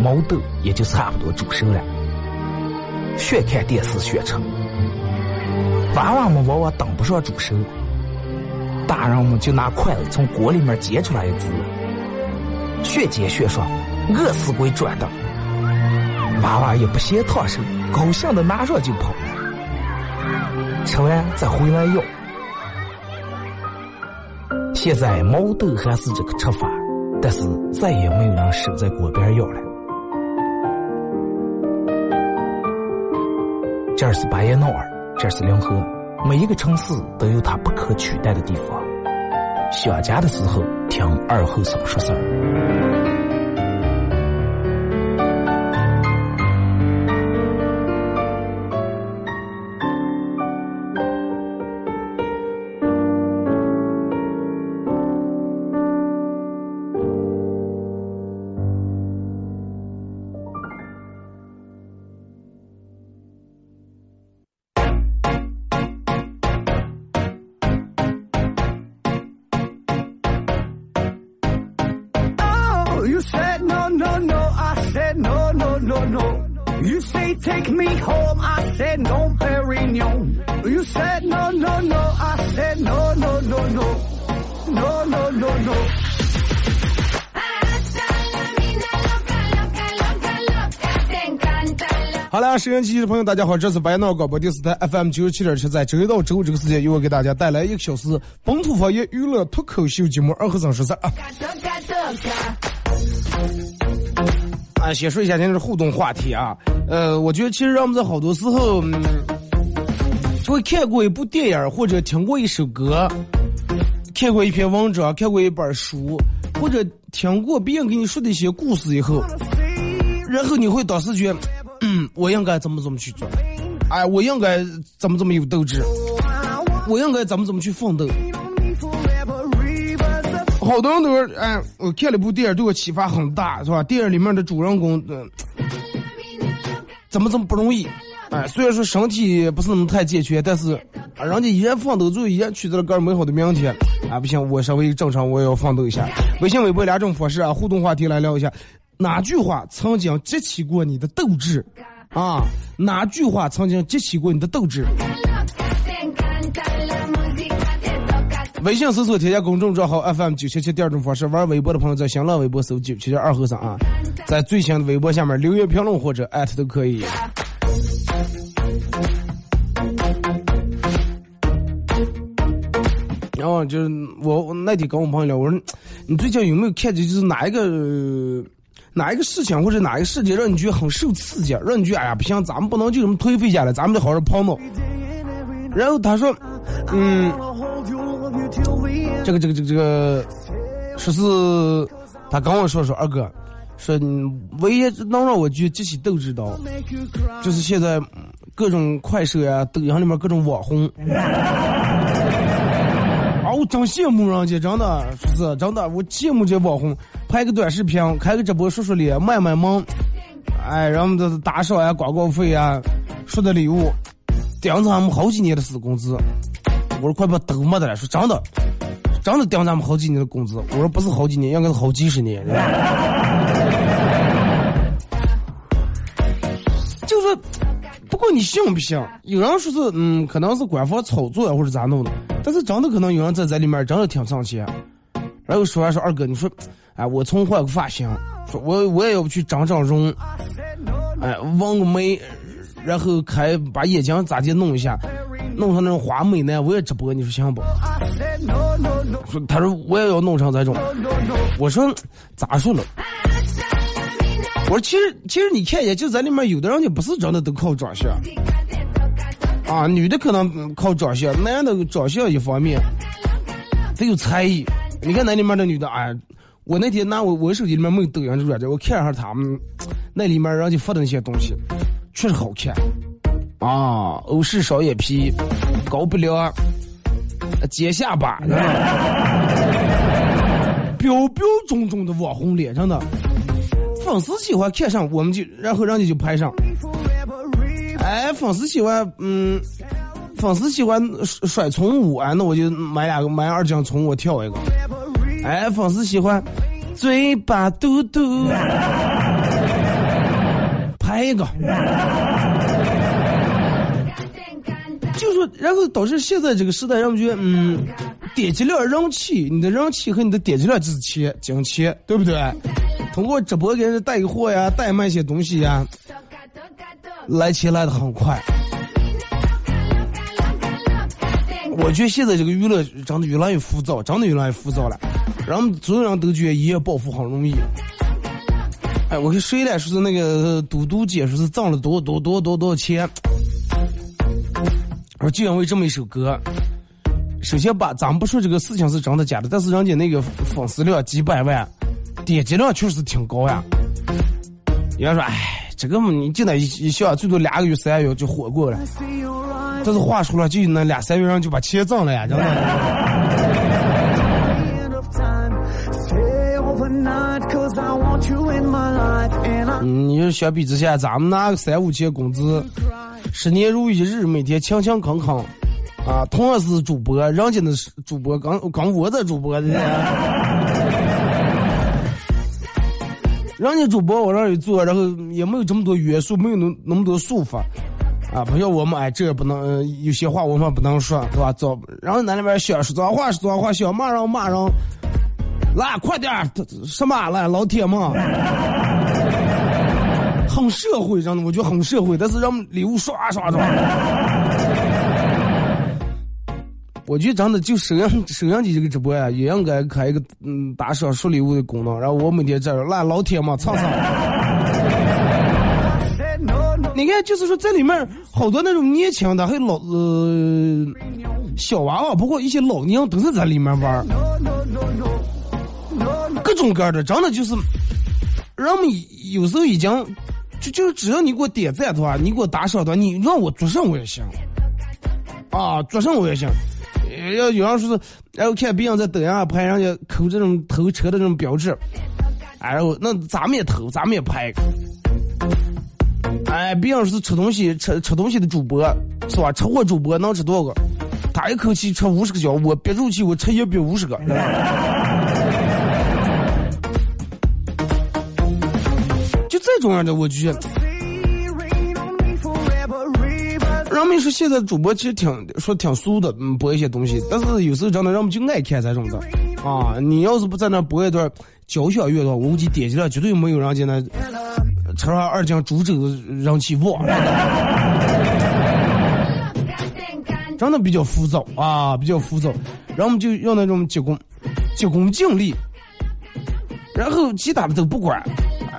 毛豆也就差不多煮熟了。学看电视学吃，娃娃们往往等不上煮熟，大人们就拿筷子从锅里面夹出来一只，学煎学说，饿死鬼转的。娃娃也不嫌烫手，高兴的拿上就跑，吃完再回来要。现在毛豆还是这个吃法，但是再也没有人守在锅边要了。这儿是巴彦淖尔，这儿是临河，每一个城市都有它不可取代的地方。想家的时候，听二后生说事儿。好了，收音机的朋友，大家好，这是白闹广播电视台 FM 九十七点七，在周一到周五这个时间，由我给大家带来一个小时本土方言娱乐脱口秀节目《二和尚十三》啊。啊，先说一下今天的互动话题啊，呃，我觉得其实让我们在好多时候，嗯，就会看过一部电影或者听过一首歌，看过一篇文章，看过一本书，或者听过别人给你说的一些故事以后，然后你会当时觉得，嗯，我应该怎么怎么去做，哎，我应该怎么怎么有斗志，我应该怎么怎么去奋斗。好多人都说哎，我看了部电影，对我启发很大，是吧？电影里面的主人公，呃、怎么怎么不容易，哎，虽然说身体不是那么太健全，但是啊，人家依然奋斗，最后依然取得了更美好的明天。啊，不行，我稍微正常，我也要奋斗一下。微信、微博两种方式啊，互动话题来聊一下，哪句话曾经激起过你的斗志？啊，哪句话曾经激起过你的斗志？微信搜索添加公众账号 FM 九七七第二种方式，玩微博的朋友在新浪微博搜九七七二和尚啊，在最新的微博下面留言评论或者艾特都可以。然后就是我我那天跟我朋友聊，我说你最近有没有看见就是哪一个、哪一个事情或者哪一个事件让你觉得很受刺激，让你觉得哎呀不行，咱们不能就这么颓废下来，咱们得好好跑跑。然后他说，嗯，这个这个这个这个，说是他跟我说说二哥，说你唯一能让我觉得激起斗志的，就是现在各种快手呀、抖音里面各种网红。我真羡慕人家，真的是真的，我羡慕这网红，拍个短视频，开个直播，说说脸，卖卖萌，哎，然后这打赏呀、广告费呀、说的礼物，顶咱们好几年的死工资。我说快把都没得了，说真的，真的顶咱们好几年的工资。我说不是好几年，应该是好几十年。就是，不管你信不信，有人说是嗯，可能是官方炒作，或者咋弄的，但是真的可能有人在这里面真的挺挣钱。然后说完说二哥，你说，哎，我从换个发型，说我我也要去整整容，哎，纹个眉，然后开把眼睛咋地弄一下，弄成那种花美男，我也直播，你说行不？说他说我也要弄成这种，我说咋说了？我说其实其实你看一下，就在里面有的人就不是真的都靠长相，啊，女的可能靠长相，男的长相一方面，得有才艺。你看那里面的女的，哎，我那天拿我我手机里面没有抖音这软件，我看一下他们那里面人家发的那些东西，确实好看啊，欧式双眼皮，高鼻梁，尖下巴，标标准准的网红脸，真的。粉丝喜欢看上，我们就然后人家就拍上。哎，粉丝喜欢，嗯，粉丝喜欢甩甩葱舞，哎，那我就买两个，买二斤葱，我跳一个。哎，粉丝喜欢嘴巴嘟嘟，拍一个。就说，然后导致现在这个时代，让我觉得，嗯，点击量、人气，你的人气和你的点击量就是钱，金钱，对不对？通过直播给人带货呀，代卖些东西呀，来钱来的很快。我觉得现在这个娱乐真的越来越浮躁，真的越来越浮躁了。然后所有人都觉得一夜暴富很容易。哎，我看谁来说是那个嘟嘟姐说是挣了多多多多多少钱。我就因为这么一首歌，首先把咱们不说这个事情是真的假的，但是人家那个粉丝量几百万。点击量确实挺高呀。有人说：“哎，这个嘛，你进那一一下，最多两个月、三个月就火过了。”但是话说了，就那两三月人就把钱挣了呀，真的。你说相比之下，咱们拿个三五千工资，十年如一日，每天勤勤恳恳，啊，同样是主播，人家的主播跟跟我的主播的。人家主播往那一坐，然后也没有这么多约束，没有那那么多束缚，啊，不像我们哎，这也不能，有些话我们不能说，对吧？走，然后那边想说脏话说脏话，想骂人骂人，来快点什么来老铁们，很社会，真的，我觉得很社会，但是让礼物刷刷刷。我觉得真的就收音收音机这个直播呀，也应该开一个嗯打赏收礼物的功能。然后我每天在这来老铁嘛蹭蹭。你看，就是说在里面好多那种年轻的，还有老呃小娃娃，包括一些老娘都是在里面玩各种各样的，真的就是人们有时候已经就就只要你给我点赞的话，你给我打赏的话，你让我做什么我也行啊，做什么我也行。要有人说是，然后看别人在抖音上拍人家抠这种偷车的这种标志，哎，然后那咱们也偷，咱们也拍。哎，别人说是吃东西吃吃东西的主播是吧？吃货主播能吃多少个？他一口气吃五十个饺，我憋住气我吃一百五十个。就这种样的，我觉得。人们说现在主播其实挺说挺俗的，嗯，播一些东西，但是有时候真的人们就爱看这种的，啊，你要是不在那播一段交响乐的话，我估计点击量绝对没有人家那车上二斤株洲人气旺，真的比较浮躁啊，比较浮躁，然后我们就要那种急功急功近利，然后其他的都不管，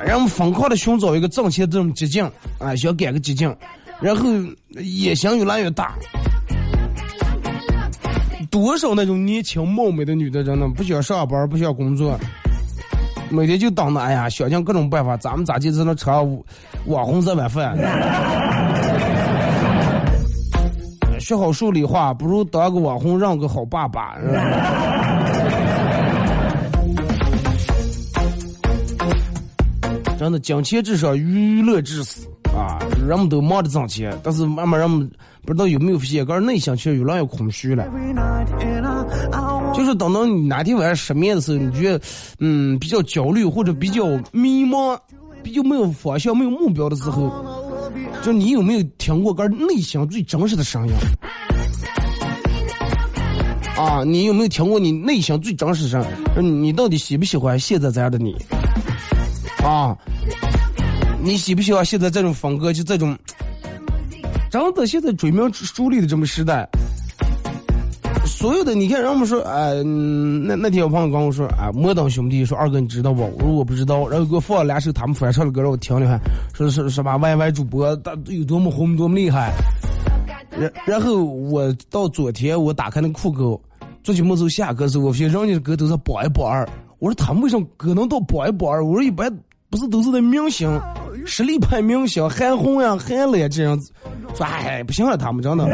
然后疯狂的寻找一个挣钱这种捷径，啊，想赶个捷径。然后野心越来越大，多少那种年轻貌美的女的，真的不想上班，不想工作，每天就当着哎呀，想尽各种办法，咱们咋就在那吃网红这碗饭？学好数理化，不如当个网红，让个好爸爸。真的，金钱至上，娱乐至死啊！人们都忙着挣钱，但是慢慢人们不知道有没有发现，个人内心其实越来越空虚了。就是等到你哪天晚上失眠的时候，你觉得嗯比较焦虑或者比较迷茫，比较没有方向、没有目标的时候，就你有没有听过个人内心最真实的声音？啊，你有没有听过你内心最真实的声音？你到底喜不喜欢现在这样的你？啊，你喜不喜欢现在这种风格？就这种，真的现在追名逐利的这么时代，所有的你看，人们说，哎，那那天我朋友跟我说，啊，摩登兄弟说二哥你知道不？我说我不知道，然后给我放了两首他们翻唱的歌让我听了，说是什么 YY 主播他有多么红多么厉害。然然后我到昨天我打开那酷狗，做节目之后下歌时候，我发现人家的歌都是榜一榜二。我说他们为什么歌能到榜一榜二？我说一般不是都是那明星，实力派明星，韩红呀、韩磊这样子。说哎，不行了，他们真的，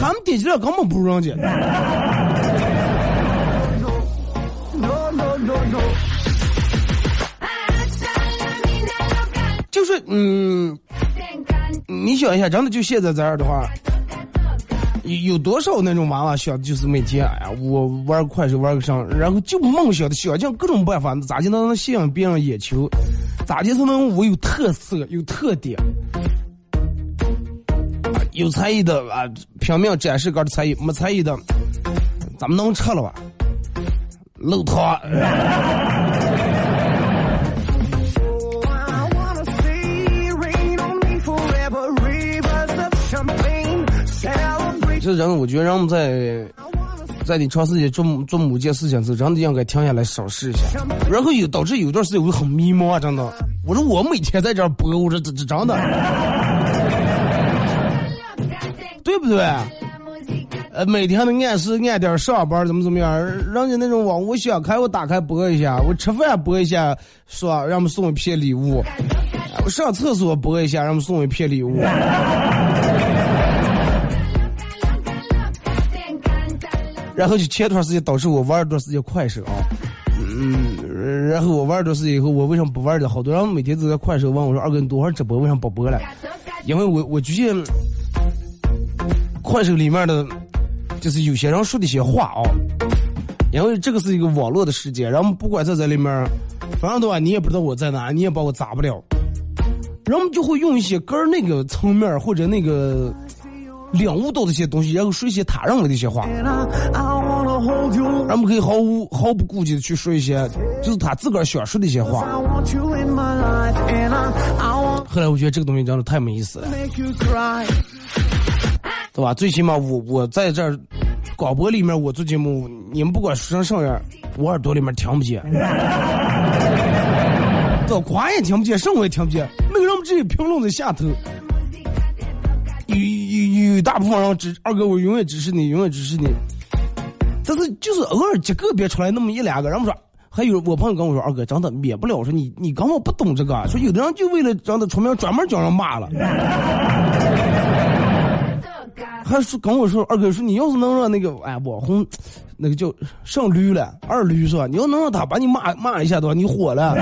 他们点击量根本不如人家。就是嗯。你想一下，真的就现在这样的话，有有多少那种娃娃想就是每天哎呀，我玩快手玩个上，然后就梦想的想尽各种办法，咋就能吸引别人眼球？咋就才能我有特色、有特点、有才艺的啊？拼命展示个的才艺，没才艺的，咱们能撤了吧？露汤。这人，我觉得人们在在你长时间做做某件事情时，真的应该停下来审视一下。然后有导致有一段时间我很迷茫啊，真的。我说我每天在这儿播，我说这这真的，对不对？呃，每天的按时按点上班，怎么怎么样？人家那种网，我想开我打开播一下，我吃饭播一下，说让我们送一片礼物。我上厕所播一下，让我们送一片礼物。然后就前段时间导致我玩一段时间快手啊，嗯，然后我玩一段时间以后，我为什么不玩了？好多人每天都在快手问我说：“二哥，你多会直播？为什么不播了？”因为我我觉得快手里面的，就是有些人说的一些话啊，因为这个是一个网络的世界，然后不管在这里面，反正的话你也不知道我在哪，你也把我砸不了，人们就会用一些个儿那个层面或者那个。领悟到这些东西，然后说一些他认为的一些话，人们可以毫无毫不顾忌的去说一些，就是他自个儿想说的一些话。后来我觉得这个东西真的太没意思了，对吧？最起码我我在这儿广播里面我做节目，你们不管说成什么样，我耳朵里面听不见，这夸也听不见，什么也听不见，那个人们直接评论在下头。有有有大部分人支二哥，我永远支持你，永远支持你。但是就是偶尔几个别出来那么一两个，人们说还有我朋友跟我说，二哥真的免不了，说你你根本不懂这个，说有的人就为了让他出名，专门叫人骂了。还说跟我说，二哥说你要是能让那个哎网红，那个叫上驴了，二驴是吧？你要能让他把你骂骂一下的话，你火了。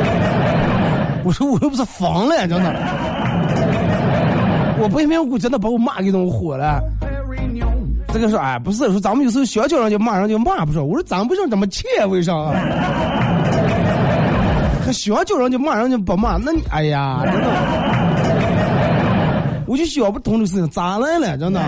我说我又不是疯了，真的。我不明我真的把我骂给弄火了。这个说哎，不是说咱们有时候想叫人家骂人就骂不说，我说咱为什么这么气？为啥？还想叫人家骂人就不骂？那你哎呀，真的，我就想不通这事情咋来了？真的。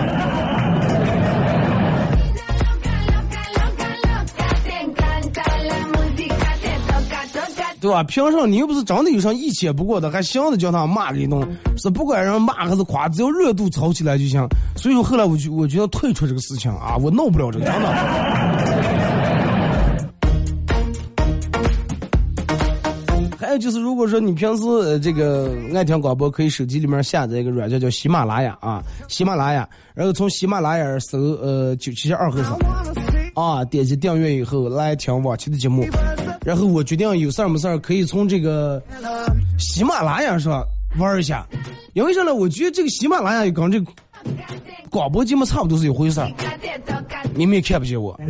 对吧？凭什么你又不是真的有啥一切不过的，还想着叫他骂一顿？是不管人骂还是夸，只要热度炒起来就行。所以说后来我就我就要退出这个事情啊，我弄不了这个，真的。还有就是，如果说你平时这个爱听广播，可以手机里面下载一个软件叫喜马拉雅啊，喜马拉雅，然后从喜马拉雅搜呃九七二和尚啊，点击订阅以后来听往期的节目。然后我决定有事儿没事儿可以从这个喜马拉雅上玩一下，因为啥呢？我觉得这个喜马拉雅跟这广播节目差不多是一回事儿。你们也看不见我，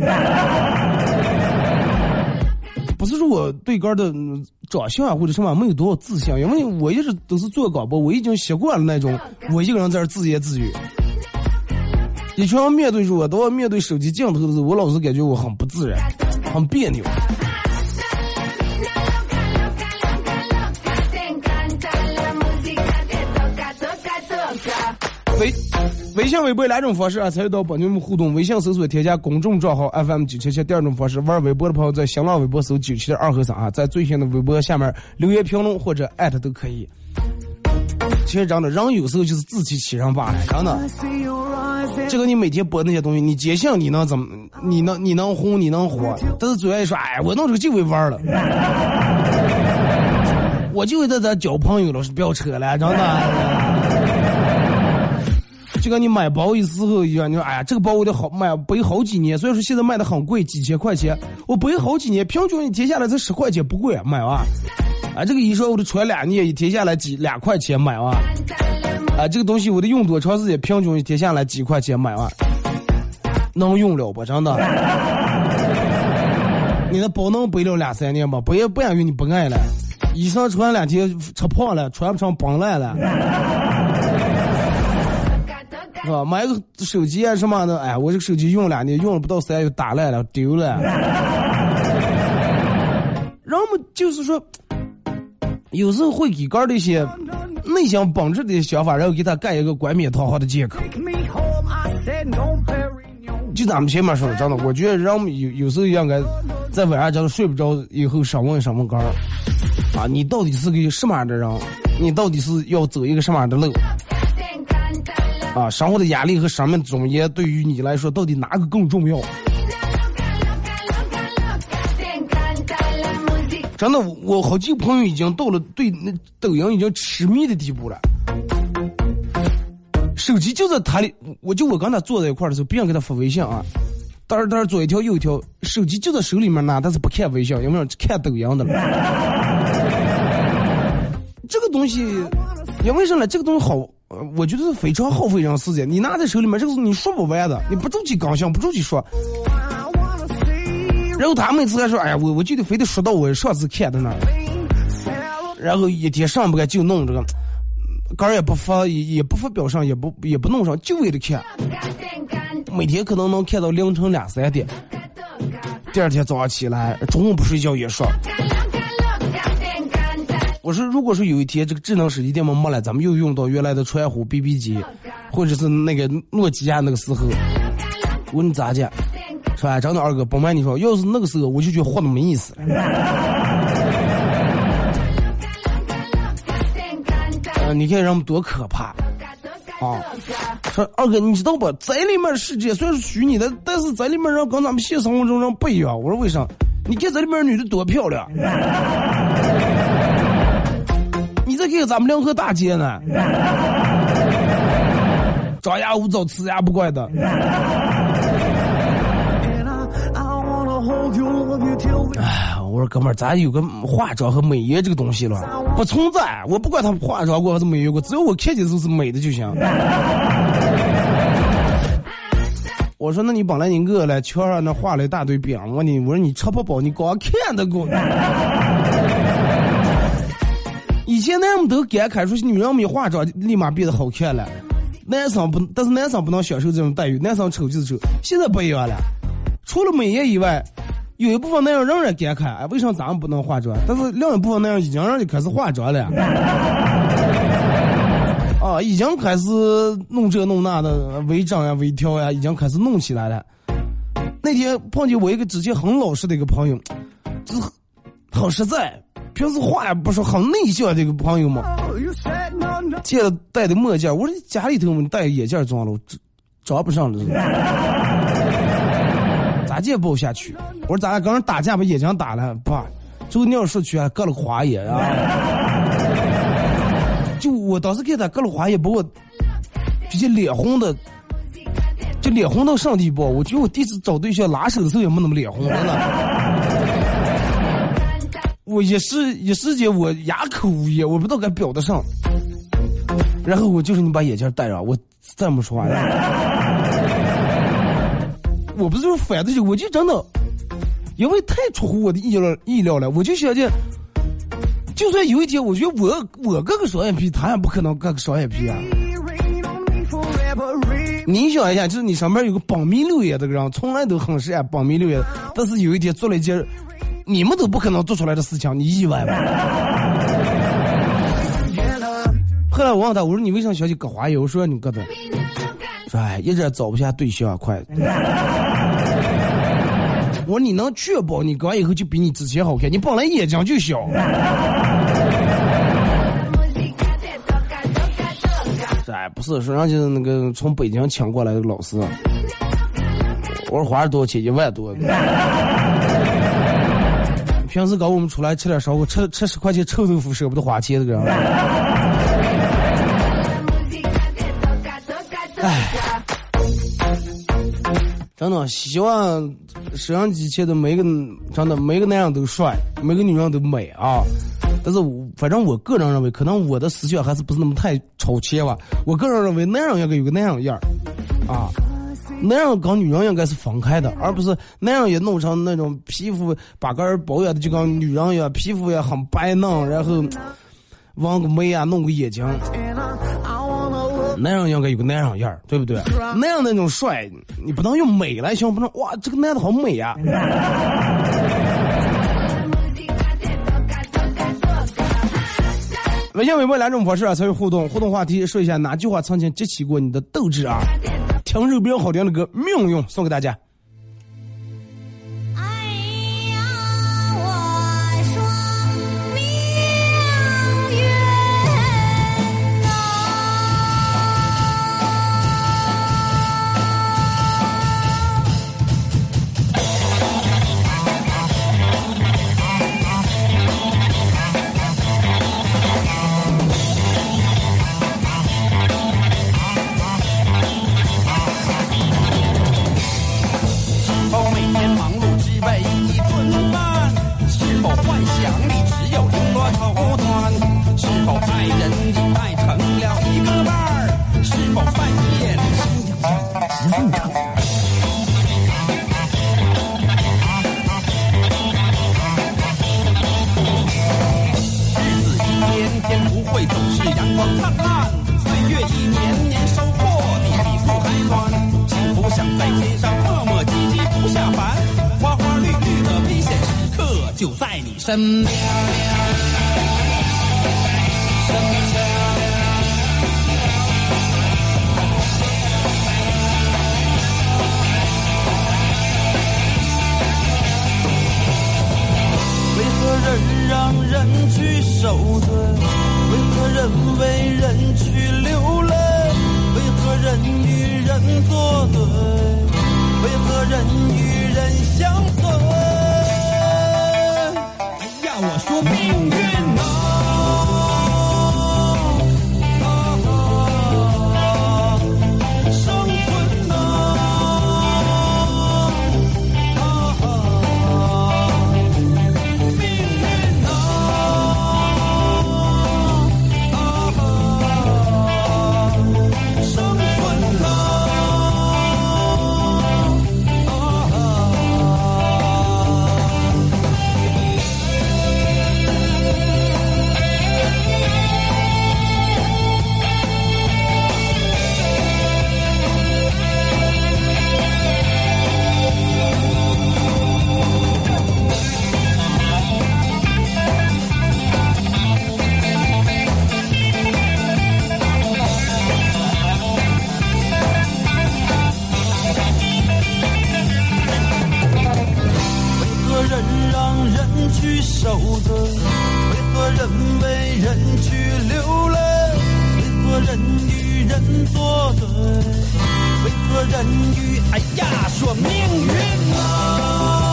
不是说我对个儿的长相啊或者什么没有多少自信，因为我一直都是做广播，我已经习惯了那种我一个人在这自言自语。以前面对着我，都要面对手机镜头的时候，我老是感觉我很不自然，很别扭。微微信、微博两种方式啊，参与到本节目互动。微信搜索添加公众账号 FM 九七七。第二种方式，玩微博的朋友在新浪微博搜九七二和三啊，在最新的微博下面留言评论或者艾特都可以。其实真的，人有时候就是自欺欺人罢了，真的。这个你每天播那些东西，你坚信你能怎么，你能你能红你能火，但是嘴上一说，哎，我弄这个就为玩了，我就为在这交朋友了，是不要扯了，真的。就跟你买包的时候一样，你说，哎呀，这个包我得好买背好几年，所以说现在卖的很贵，几千块钱，我背好几年，平均一天下来才十块钱，不贵，买完。啊，这个衣裳我得穿两年，一天下来几两块钱买完。啊，这个东西我得用多长时间，平均一天下来几块钱买完，能用了不？真的？你的包能背了两三年吗？不也不因为你不爱了，衣裳穿两天吃胖了，穿不上崩烂了。是吧？买个手机啊什么的，哎，我这个手机用两年，用了不到三月打烂了，丢了。人们就是说，有时候会给个的一些内心本质的想法，然后给他盖一个冠冕堂皇的借口。就咱们前面说的，真的，我觉得人们有有时候应该在晚上真的睡不着以后，上问上问杆儿啊，你到底是个什么样的人？你到底是要走一个什么样的路？啊，生活的压力和生命的尊严对于你来说，到底哪个更重要？真的，我好几个朋友已经到了对那抖音已经痴迷的地步了。手机就在他里，我就我跟他坐在一块的时候，别人给他发微信啊，当然当然左一条右一条，手机就在手里面拿，但是不看微信，有没有看抖音的了？这个东西，因为什么？这个东西好。我觉得是非常耗费人时间。你拿在手里面，这个是你说不完的，你不住去刚想，不住去说。然后他每次还说：“哎呀，我我就得非得说到我上次看的那。”然后一天上不干就弄这个，杆也不发，也也不发表上，也不也不弄上，就为了看。每天可能能看到凌晨两三点。第二天早上起来，中午不睡觉也说。我说，如果说有一天这个智能手机电没了，咱们又用到原来的传呼、BB 机，或者是那个诺基亚那个时候，我你咋讲？是吧？真的二哥，不瞒你说，要是那个时候，我就觉得活的没意思。呃，你看人们多可怕啊！说二哥，你知道不？在里面世界虽然是虚拟的，但是在里面人跟咱们现实生活中人不一样。我说为啥？你看这里面女的多漂亮。你在看咱们两河大街呢，张牙舞爪，呲牙不怪的。哎，我说哥们儿，咱有个化妆和美颜这个东西了，不存在。我不管他化妆过还是美颜过，只要我看见就是美的就行。我说，那你本来你饿了，墙上那画了一大堆饼，我你我说你吃不饱，你光看得过。以前男人都感慨说女人没化妆立马变得好看了，男生不，但是男生不能享受这种待遇，男生丑就是丑。现在不一样了，除了美颜以外，有一部分男人仍然感慨，哎，为什么咱们不能化妆？但是另一部分男人已经让你开始化妆了，啊，已经开始弄这弄那的微整呀、微调呀，已经开始弄起来了。那天碰见我一个之前很老实的一个朋友，就是很实在。平时话也不说，很内向这个朋友嘛。见了戴的墨镜，我说家里头你戴眼镜装了，装不上了。咋也不下去？我说咱俩刚刚打架把眼镜打了，爸，就尿说去还割了个花眼啊！就我当时给他割了花眼，把我直接脸红的，就脸红到上地步。我觉得我第一次找对象拉手的时候也没那么脸红，真的。我一时一时间我哑口无言，我不知道该表得上。然后我就是你把眼镜戴上，我再没说话。我不是说反的，我就真的因为太出乎我的意料意料了。我就想着，就算有一天，我觉得我我割个双眼皮，他也不可能割个双眼皮啊。你想一下，就是你上面有个绑迷六眼这个人，从来都很爱绑迷六眼，但是有一天做了一件你们都不可能做出来的事情，你意外吗？后来我问他，我说你为啥想起割花眼？我说你割的，说哎，一直找不下对象，快。我说你能确保你割完以后就比你之前好看？你本来眼睛就小。哎，不是，说人家那个从北京请过来的老师，我说花了多少钱？一万多。平时搞我们出来吃点烧烤，吃吃十块钱臭豆腐舍不得花钱，这个。哎，真的希望摄像机前的每个真的每个男人都帅，每个女人都美啊！但是，反正我个人认为，可能我的思想还是不是那么太超前吧。我个人认为，男人应该有个男人样儿，啊，男人跟女人应该是分开的，而不是男人也弄成那种皮肤把个儿保养的就跟女人一样，皮肤也很白嫩，然后纹个眉啊，弄个眼睛。男人应该有个男人样儿，对不对？那样那种帅，你不能用美来形容，不能哇，这个男的好美呀。微信、微博两种方式啊，参与互动。互动话题说一下哪句话曾经激起过你的斗志啊？听肉饼好听的歌，命运送给大家。命运啊。受的，为何人为人去流泪？为何人与人作对？为何人与哎呀说命运啊？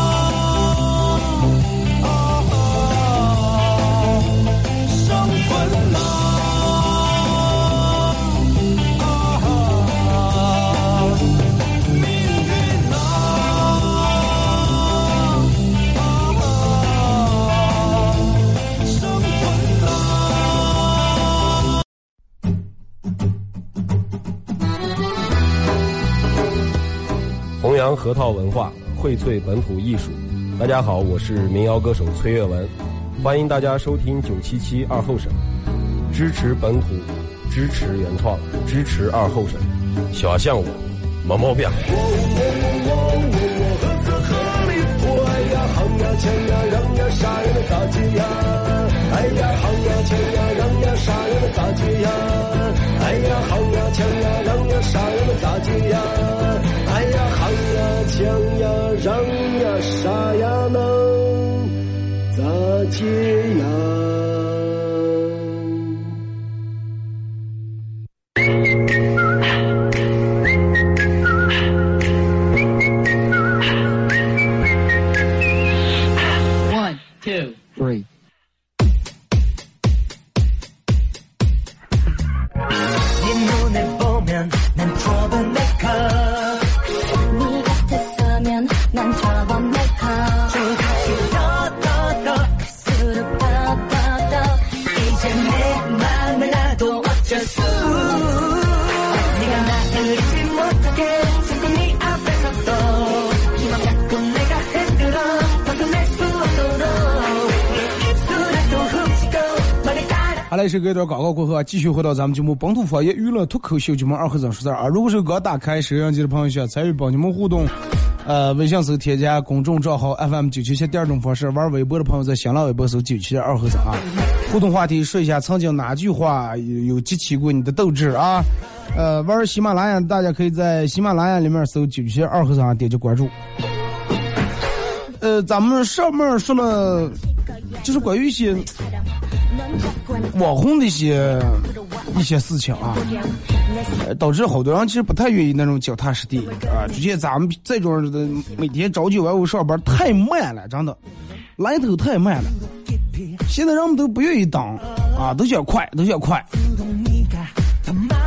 核桃文化荟萃本土艺术，大家好，我是民谣歌手崔月文，欢迎大家收听九七七二后生，支持本土，支持原创，支持二后生，小象我，没毛病。夯呀锵呀让呀啥呀的咋接呀？哎呀夯呀锵呀让呀啥呀的咋接呀？哎呀夯呀锵呀让呀啥呀的咋接呀？哎呀喊呀锵呀嚷呀啥呀能咋接呀？ 따라好嘞，是隔一段广告过后啊，继续回到咱们节目本土方言娱乐脱口秀节目二和尚说事儿。啊。如果是刚打开摄像机的朋友，想参与帮你们互动，呃，微信搜添加公众账号 FM 九七七第二种方式，玩微博的朋友在新浪微博搜九七二和尚啊。互动话题说一下曾经哪句话有有激起过你的斗志啊？呃，玩喜马拉雅，大家可以在喜马拉雅里面搜九七二和尚，点击关注。呃，咱们上面说了，就是关于一些网红的一些一些事情啊，导致好多人其实不太愿意那种脚踏实地啊。就像咱们这种的，每天朝九晚五上班太慢了，真的来头太慢了。现在人们都不愿意等啊，都想快，都想快，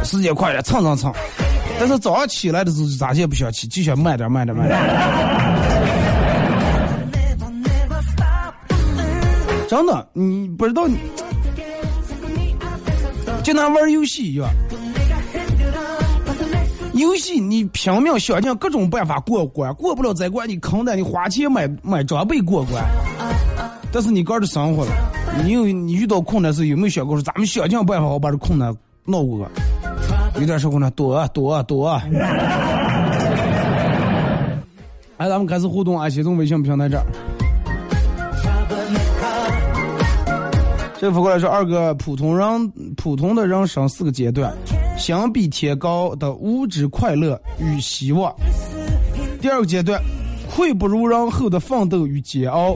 时间快点蹭蹭蹭。但是早上起来的时候咋也不想起，就想慢点慢点慢点。真的，你不知道你。就拿玩游戏一样，游戏你拼命想尽各种办法过关，过不了这关你坑的，你花钱买买装备过关。但是你个人生活了，你有你遇到困难时有没有想过说咱们想尽办法好把这困难闹过？有点时候呢，躲躲躲。来，咱们开始互动啊！先从微信平台这儿。这反过来说，二个普通人普通的人生四个阶段，相比天高的物质快乐与希望。第二个阶段，愧不如人后的奋斗与煎熬。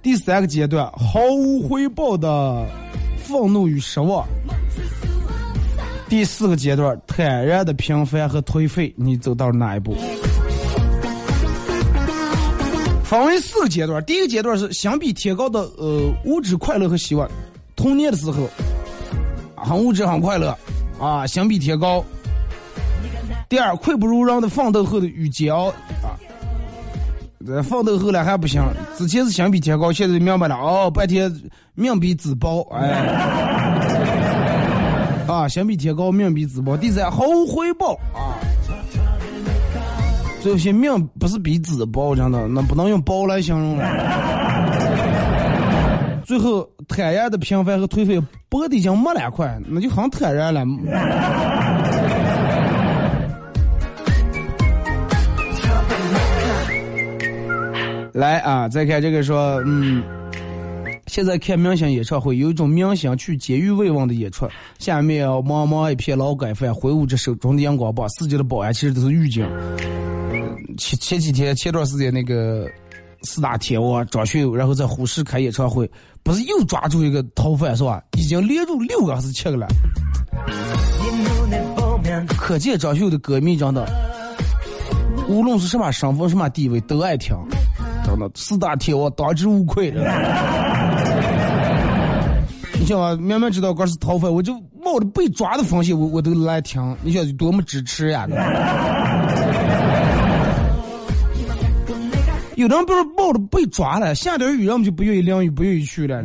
第三个阶段，毫无回报的愤怒与失望。第四个阶段，坦然的平凡和颓废。你走到哪一步？分为四个阶段，第一个阶段是相比天高的呃物质快乐和希望，童年的时候很物质很快乐啊，相比天高。第二，愧不如人的奋斗后的与煎熬啊，这奋斗后来还不行，之前是相比天高，现在明白了哦，半天命比纸薄，哎，啊，相比天高，命比纸薄。第三，毫无回报啊。这些命不是比纸薄，真的，那不能用薄来形容了。最后，坦然的平凡和颓废，薄的已经没两块，那就很坦然了。来啊，再看这个说，嗯，现在看明星演唱会，有一种明星去监狱慰问的演出，下面茫茫一片劳改犯挥舞着手中的荧光棒，四界的保安其实都是狱警。前前几天前段时间那个四大天王张学友，然后在呼市开演唱会，不是又抓住一个逃犯是吧？已经连住六个还是七个了。可见张学友的歌迷真的，无论是什么身份、什么地位，都爱听。四大天王当之无愧。你想啊，明明知道哥是逃犯，我就冒着被抓的风险，我我都来听。你想多么支持呀！有的人不是冒着被抓了，下点雨人们就不愿意淋雨，不愿意去了。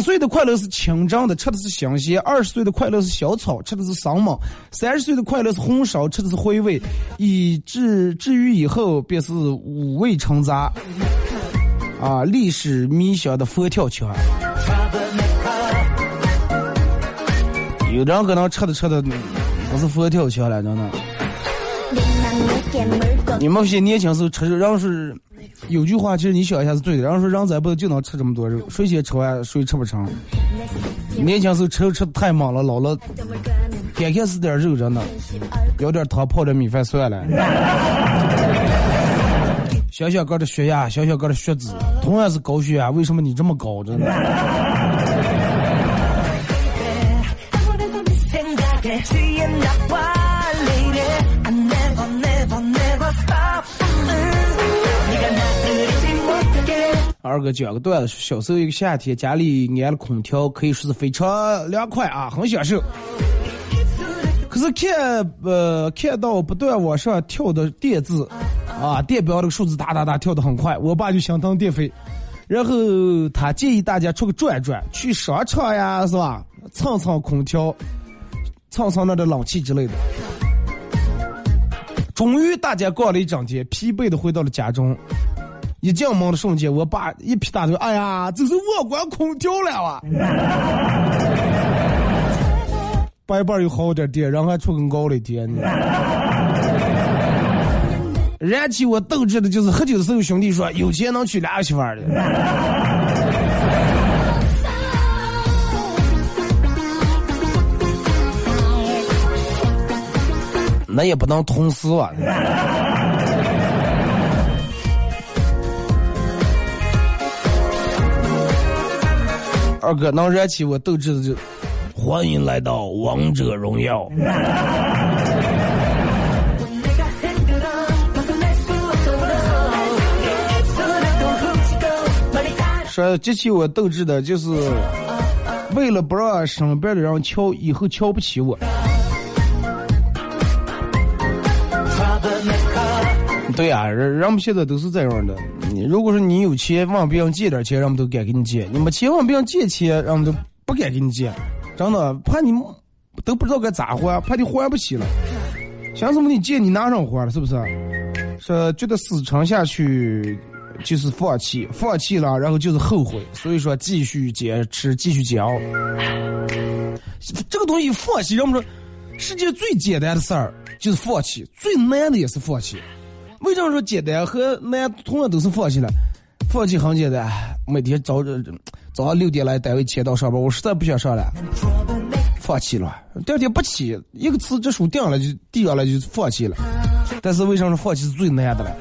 十岁的快乐是清蒸的，吃的是新鲜；二十岁的快乐是小炒，吃的是生猛；三十岁的快乐是红烧，吃的是回味；以至至于以后便是五味陈杂。啊，历史迷香的佛跳墙，有人可能吃的吃的不是佛跳墙了，真的。你们些年轻时候吃肉，人是有句话，其实你想一下是对的。然后说人咱不能就能吃这么多肉，谁先吃完谁吃不成。年轻时候吃吃太猛了，老了，点开是点肉，真的，舀点汤泡点米饭算了。小小哥的血压，小小哥的血脂，同样是高血压，为什么你这么高？真的。二哥讲个段子，小时候一个夏天，家里安了空调，可以说是非常凉快啊，很享受。可是看呃看到不断往上跳的电字，啊电表这个数字哒哒哒跳的很快，我爸就心疼电费，然后他建议大家出去转转，去商场呀是吧，蹭蹭空调，蹭蹭那的冷气之类的。终于大家逛了一整天，疲惫的回到了家中。一进门的瞬间，我爸一劈大腿，哎呀，这是我关空调了啊！白班又好点电，人还出更高的天呢。燃起我斗志的就是喝酒的时候，兄弟说有钱能娶俩媳妇儿的。那也不能同时啊。二哥能燃起我斗志的就，欢迎来到王者荣耀。说激起我斗志的就是，为了不让身边的人瞧以后瞧不起我。对呀、人人们现在都是这样的。你如果说你有钱问别人借点钱，人们都敢给你借；你没钱问别人借钱，人们都不敢给你借。真的，怕你都不知道该咋还，怕你还不起了。想什么你借你拿上还了，是不是？说觉得死撑下去就是放弃，放弃了然后就是后悔，所以说继续坚持，继续煎熬。这个东西放弃，人们说世界最简单的事儿就是放弃，最难的也是放弃。为什么说简单和难同样都是放弃了？放弃很简单，每天早早上六点来单位签到上班，我实在不想上了，放弃了。第二天不起，一个辞职书定了就递上来就放弃了。但是为什么放弃是最难的了？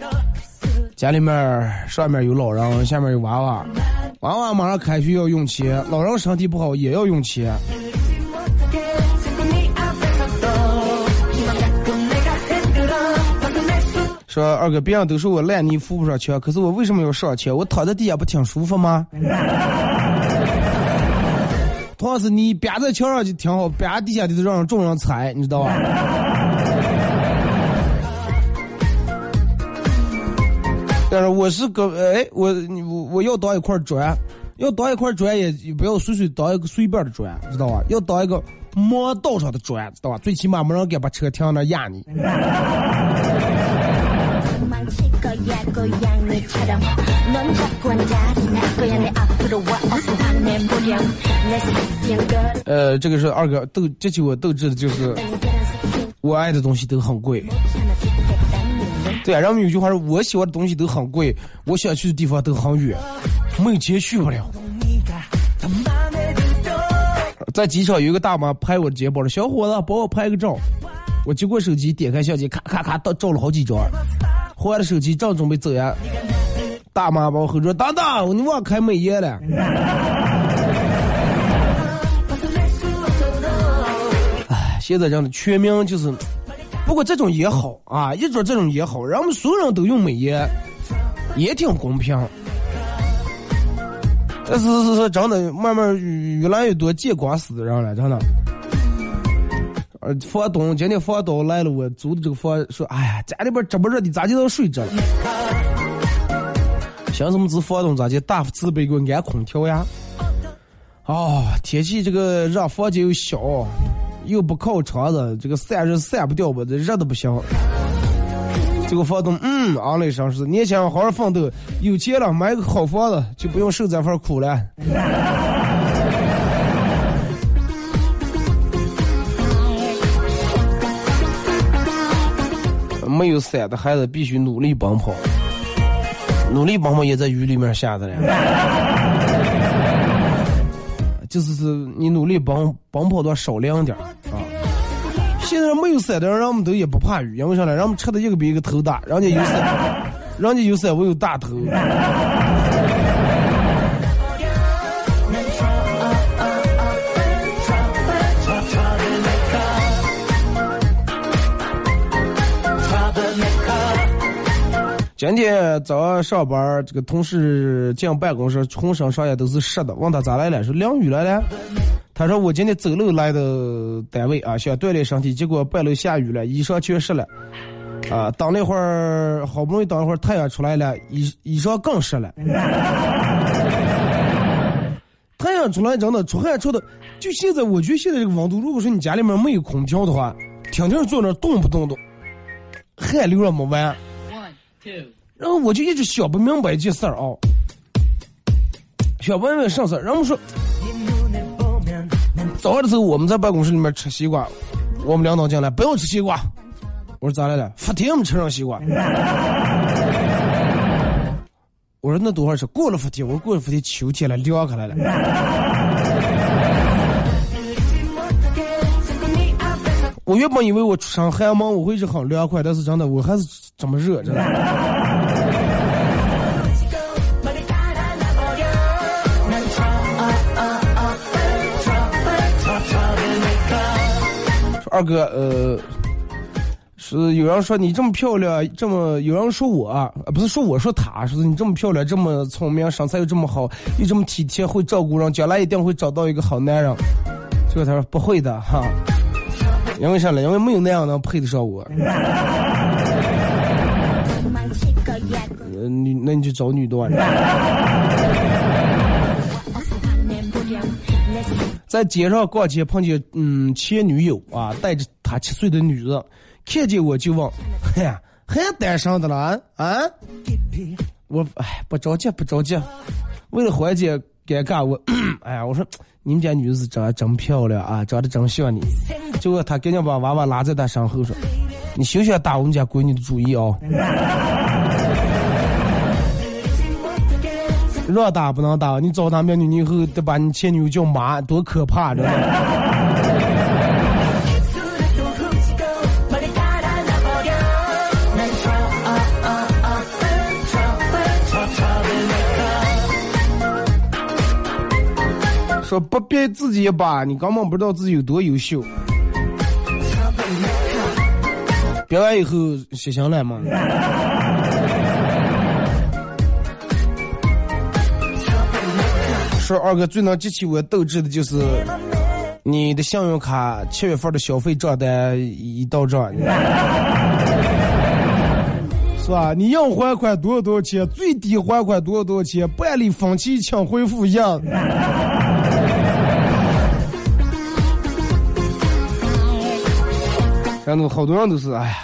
家里面上面有老人，下面有娃娃，娃娃马上开学要用钱，老人身体不好也要用钱。说二哥，别人都说我烂泥扶不上墙，可是我为什么要上墙？我躺在地下不挺舒服吗？同样是你别在墙上就挺好，憋地下的都让众人踩，你知道吧？但是我是个哎，我我我要当一块砖，要当一块砖也不要随随当一个随便的砖，知道吧？要当一个磨道上的砖，知道吧？最起码没人敢把车停那压你。呃，这个是二哥斗，这期我斗志的就是，我爱的东西都很贵。对啊，人们有句话说，我喜欢的东西都很贵，我想去的地方都很远，没钱去不了。在机场有一个大妈拍我的肩膀说：“小伙子，帮我拍个照。”我接过手机，点开相机，咔咔咔，照了好几张。还了手机，正准备走呀，大妈把我吼住：“等等，你忘开美颜了。”哎，现在这样的全民就是，不过这种也好啊，一说这种也好，让我们所有人都用美颜，也挺公平。但是是是真的，慢慢越来越多见光死的人了，真的。呃，房东今天房东来了，我租的这个房说，哎呀，家里边这么热的，咋就能睡着了？想什么子房东咋就大慈悲给我安空调呀？哦，天气这个热，房间又小，又不靠窗子，这个散热散不掉吧，这热的不行。这个房东嗯昂了一声说：“年轻人好好奋斗，有钱了买个好房子，就不用受这份苦了。”没有伞的孩子必须努力奔跑，努力奔跑也在雨里面下着呢。就是是你努力奔奔跑多少凉点啊。现在没有伞的人，人们都也不怕雨，因为啥呢？人们吃的一个比一个头大，人家有伞，人家有伞，我有大头。今天早上上班，这个同事进办公室，浑身上下都是湿的。问他咋来了？说淋雨来了。他说我今天走路来的单位啊，想锻炼身体，结果半路下雨了，衣裳全湿了。啊，等了一会儿，好不容易等一会儿太阳出来了，衣衣裳更湿了。太阳出来真的出汗出的，就现在我觉得现在这个温度，如果说你家里面没有空调的话，天天坐那动不动的，汗流了没完。然后我就一直想不明白一件事儿啊，想问问啥事？然后说，早上的时候我们在办公室里面吃西瓜，我们领导进来不要吃西瓜，我说咋来了？发天没吃上西瓜。我说那多会儿？过了伏天，我说过了伏天秋天了，凉开来了。我原本以为我出上寒门我会是很凉快，但是真的我还是这么热，真的。二哥，呃，是有人说你这么漂亮，这么有人说我啊，不是说我说他，说你这么漂亮，这么聪明，身材又这么好，又这么体贴，会照顾人，将来一定会找到一个好男人。结果他说不会的哈。因为啥呢？因为没有那样能配得上我。呃，女，那你就找女的。在街上逛街碰见嗯前女友啊，带着他七岁的女儿，看见我就问：“哎呀，还单身的了啊？”我哎不着急不着急，为了缓解尴尬，我哎呀我说你们家女子长得真漂亮啊，长得真像你。结果他赶紧把娃娃拉在他身后说：“你休想打我们家闺女的主意哦！让打不能打，你找他们女以后得把你前女友叫妈，多可怕！知道吗说不逼自己一把，你根本不知道自己有多优秀。憋完以后写下来嘛。说二哥最能激起我斗志的就是你的信用卡七月份的消费账单一到账，是吧？你要还款多少多少钱？最低还款多少多少钱？办理分期请回复一样。然后好多人都是，哎呀，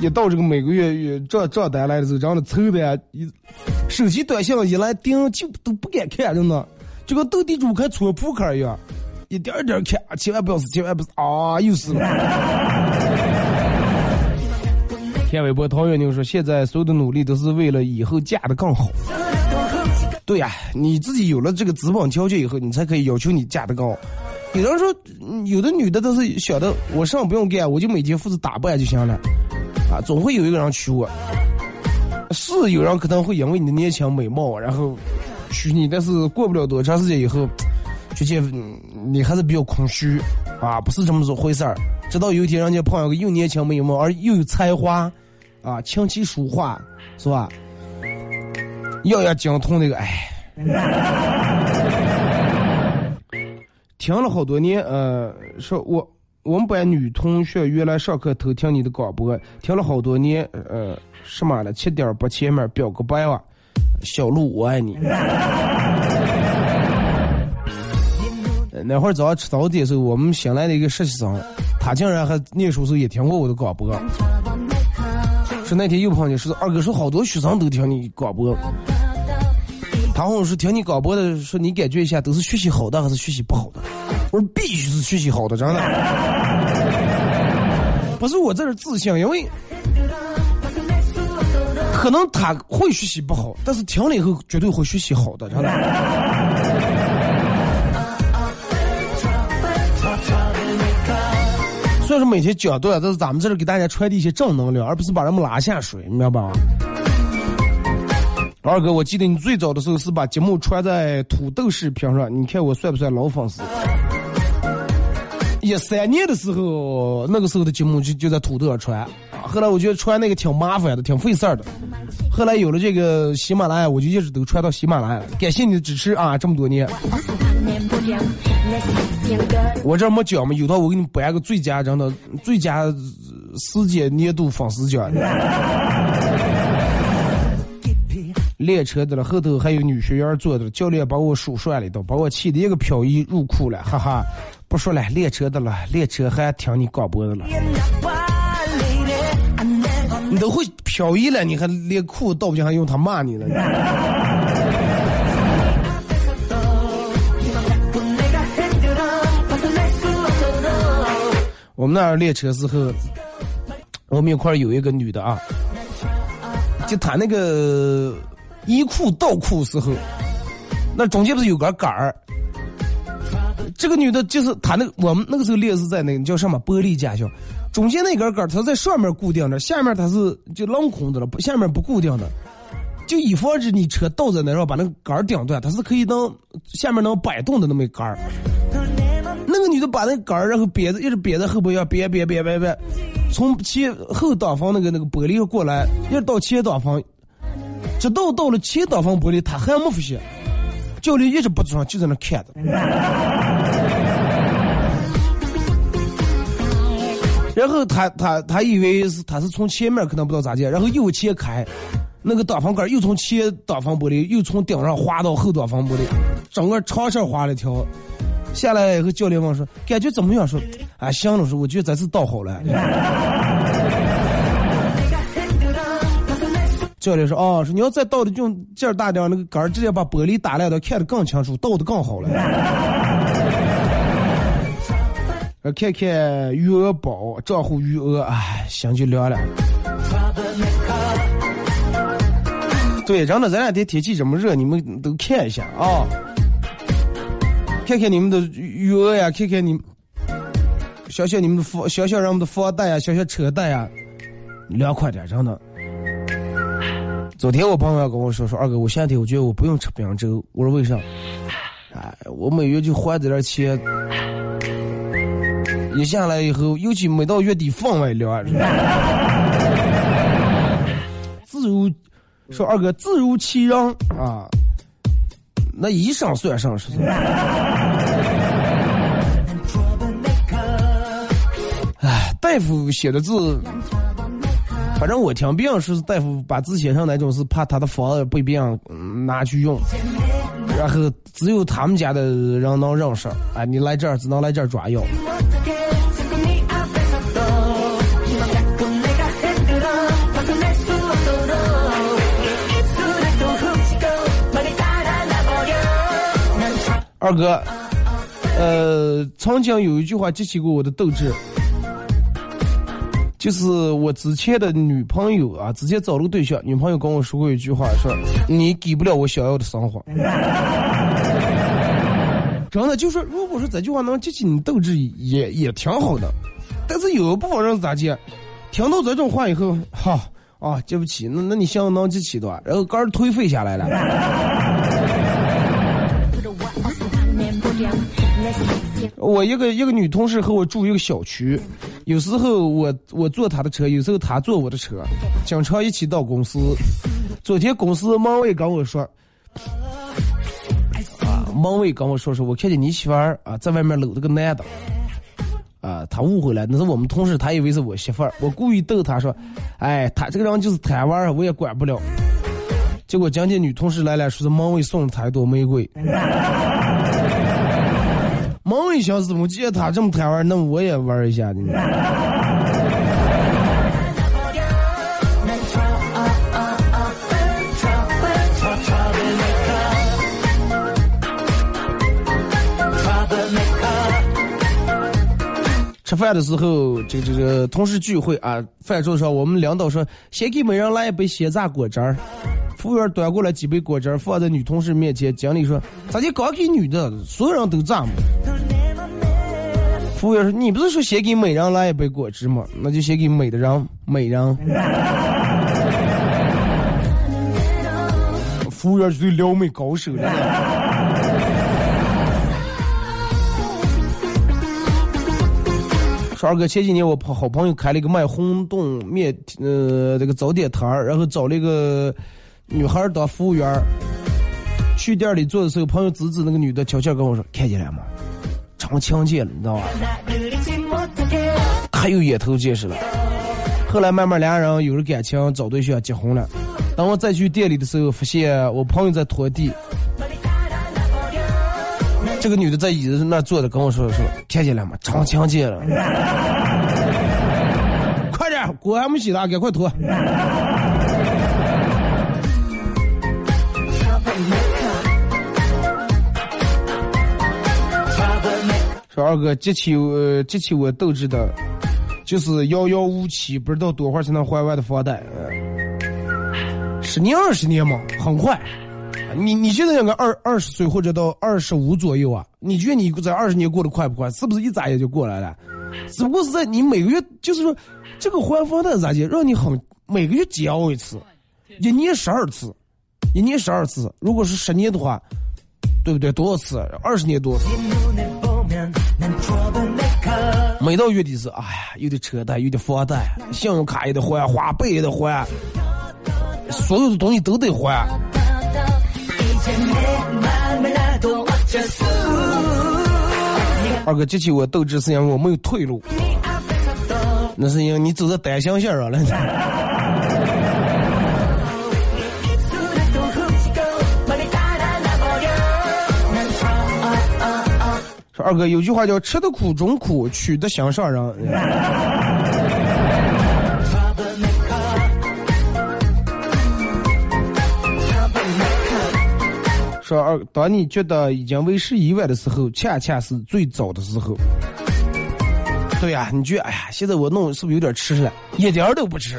一到这个每个月月账账单来的时候，真的愁的呀，一手机短信一来叮就都不敢看，真的，就跟斗地主看搓扑克一样，一点点看，千万不要死，千万不要是啊，又死了。田伟波、陶渊明说：“现在所有的努力都是为了以后嫁的更好。”对呀，你自己有了这个资本条件以后，你才可以要求你嫁的更好。有人说，有的女的都是想的，我什么不用干，我就每天负责打扮就行了，啊，总会有一个人娶我。是有人可能会因为你的年轻美貌，然后娶你，但是过不了多长时间以后，就见你还是比较空虚，啊，不是这么回事儿。直到有一天，人家碰到个又年轻美貌而又有才华，啊，琴棋书画，是吧？样样精通那个，哎。听了好多年，呃，说我我们班女同学原来上课偷听你的广播，听了好多年，呃，什么了？七点八前面表个白哇，小鹿我爱你。那会儿早上吃早点的时候，我们新来的一个实习生，他竟然还念书时候也听过我的广播。说那天又碰见，说二哥说好多学生都听你广播，他好像是听你广播的，说你感觉一下都是学习好的还是学习不好的？我说必须是学习好的，真的。不是我在这自信，因为可能他会学习不好，但是听了以后绝对会学习好的，真的。虽然说每天讲段，但是咱们这是给大家传递一些正能量，而不是把人们拉下水，明白吧？二哥，我记得你最早的时候是把节目传在土豆视频上，你看我算不算老粉丝？一三年的时候，那个时候的节目就就在土豆上传，后来我觉得传那个挺麻烦的，挺费事儿的。后来有了这个喜马拉雅，我就一直都传到喜马拉雅。感谢你的支持啊，这么多年。我这没奖嘛，有道我给你颁个最佳，真的最佳世界年度粉丝奖。练车的了，后头还有女学员坐的，教练把我数算了一道，把我气的一个漂移入库了，哈哈。不说了，练车的了，练车还听你广播的了。你都会漂移了，你还连裤倒不进，还用他骂你了？我们那儿练车时候，我们一块儿有一个女的啊，就她那个衣裤倒裤时候，那中间不是有个杆儿？这个女的就是她那个我们那个时候练是在那个叫什么玻璃驾校，中间那根杆儿它在上面固定着，下面它是就镂空的了，下面不固定的，就以防止你车倒在那然后把那个杆儿顶断，它是可以能下面能摆动的那么一杆儿。那个女的把那杆儿然后别着，一直别在后边要别别别别别，从前后挡风那个那个玻璃过来，一直到前挡风，直到到了前挡风玻璃，他还没发现。教练一直不转，就在那看着。然后他他他以为是他是从前面可能不知道咋地，然后右前开，那个挡风杆又从前挡风玻璃又从顶上滑到后挡风玻璃，整个长线滑了一条。下来以后，教练问说：“感觉怎么样？”说：“啊，行了，说我觉得这次倒好了。”教练说：“哦，说你要再倒的用劲儿大点，那个杆儿直接把玻璃打烂的，看得更清楚，倒的更好了。”看看余额宝账户余额，哎，心就凉了。对，真的，这两天天气这么热，你们都看一下啊，看看你们的余额呀，看看你们，想想你们的房，想想人们的房贷呀，想想车贷呀，凉快点，真的。昨天我朋友跟我说说二哥，我夏天我觉得我不用吃冰粥。我说为啥？哎，我每月就花这点钱，一下来以后，尤其每到月底分外凉。自如说二哥自如其人啊，那以上算上是？哎，大夫写的字。反正我听别人说，大夫把字写上那种是怕他的房子被别人拿去用，然后只有他们家的人能认识。哎，你来这儿只能来这儿抓药。二哥，呃，曾经有一句话激起过我的斗志。就是我之前的女朋友啊，之前找了个对象，女朋友跟我说过一句话，说你给不了我想要的生活。真的，就说如果说这句话能激起你斗志，也也挺好的。但是有一部分人咋接？听到这种话以后，哈啊，接不起，那那你想能激起的，然后杆儿颓废下来了。我一个一个女同事和我住一个小区，有时候我我坐她的车，有时候她坐我的车，经常一起到公司。昨天公司门卫跟我说，啊，门卫跟我说说，我看见你媳妇儿啊在外面搂着个男的，啊，他误会了，那是我们同事，他以为是我媳妇儿，我故意逗他说，哎，他这个人就是贪玩，我也管不了。结果今天女同事来了，说是门卫送了她一朵玫瑰。猛一想，我记得他这么贪玩，那我也玩一下呢。吃饭的时候，这个这个同事聚会啊，饭桌上我们领导说，先给每人来一杯鲜榨果汁儿。服务员端过来几杯果汁儿，放在女同事面前。经理说：“咋就光给女的？所有人都这样吗？”服务员说：“你不是说先给每人来一杯果汁吗？那就先给美的人，每人。”服务员是撩妹高手了。说二哥，前几年我朋好朋友开了一个卖红冻面，呃，这个早点摊儿，然后找了一个女孩儿当服务员。去店里做的时候，朋友指指那个女的，悄悄跟我说：“看见了吗？成强奸了，你知道吧？太有眼头见识了。”后来慢慢俩人有了感情，找对象结婚了。当我再去店里的时候，发现我朋友在拖地。这个女的在椅子那坐着，跟我说说，看见了吗？成强奸了！快点，锅还没洗呢，赶快拖。说二哥，激起呃激起我斗志的，就是遥遥无期，不知道多会儿才能还完的房贷。十年二十年嘛，很快。你你现在应该二二十岁或者到二十五左右啊？你觉得你在二十年过得快不快？是不是一眨眼就过来了？只不过是在你每个月，就是说这个还房贷咋的，让你很每个月交一次，一年十二次，一年十二次。如果是十年的话，对不对？多少次？二十年多少次？每到月底是，哎呀，有点车贷，有点房贷，信用卡也得还，花呗也得还，所有的东西都得还。二哥，激起我斗志是因为我没有退路，那是因为你走在单行线上了。说二哥有句话叫“吃得苦中苦，取得心上人”。说二，当你觉得已经为时已晚的时候，恰恰是最早的时候。对呀，你觉得哎呀，现在我弄是不是有点迟了？一点都不迟。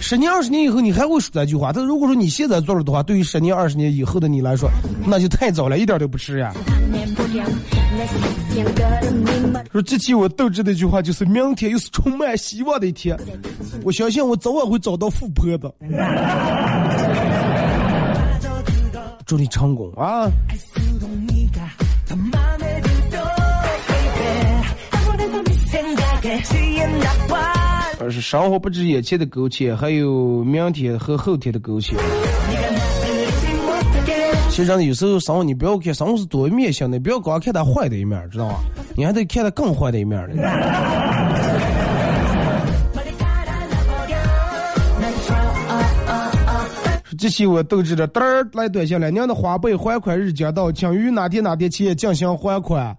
十年二十年以后，你还会说这句话。但如果说你现在做了的话，对于十年二十年以后的你来说，那就太早了，一点都不迟呀。说激起我斗志的一句话就是：明天又是充满希望的一天。我相信我早晚会找到富婆的。祝你成功啊！而是生活不止眼前的苟且，还有明天和后天的苟且。其实有时候生活你不要看生活是多面性的，不要光看它坏的一面，知道吧？你还得看它更坏的一面的。这些我斗志的嘚儿来短信了，娘的花呗还款日将到，请于哪天哪天前进行还款。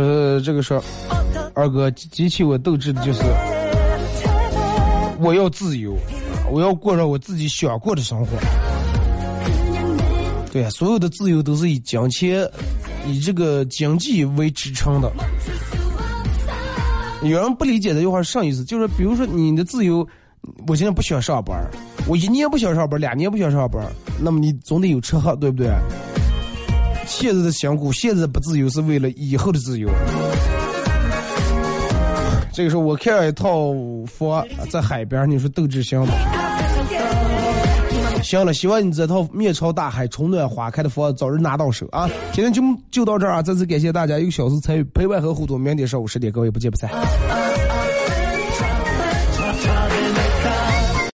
是这个事，二哥激起我斗志的就是，我要自由，我要过上我自己想过的生活。对，所有的自由都是以金钱、以这个经济为支撑的。有人不理解这句话是啥意思？就是比如说你的自由，我现在不想上班，我一年不想上班，两年不想上班，那么你总得有车喝，对不对？现在的辛苦，现在不自由，是为了以后的自由。这个时候我看了一套房在海边，你说斗志行吗？行了，希望你这套面朝大海、春暖花开的房子早日拿到手啊！今天就就到这儿啊！再次感谢大家一个小时参与、陪伴和互动。明天上午十点，各位不见不散。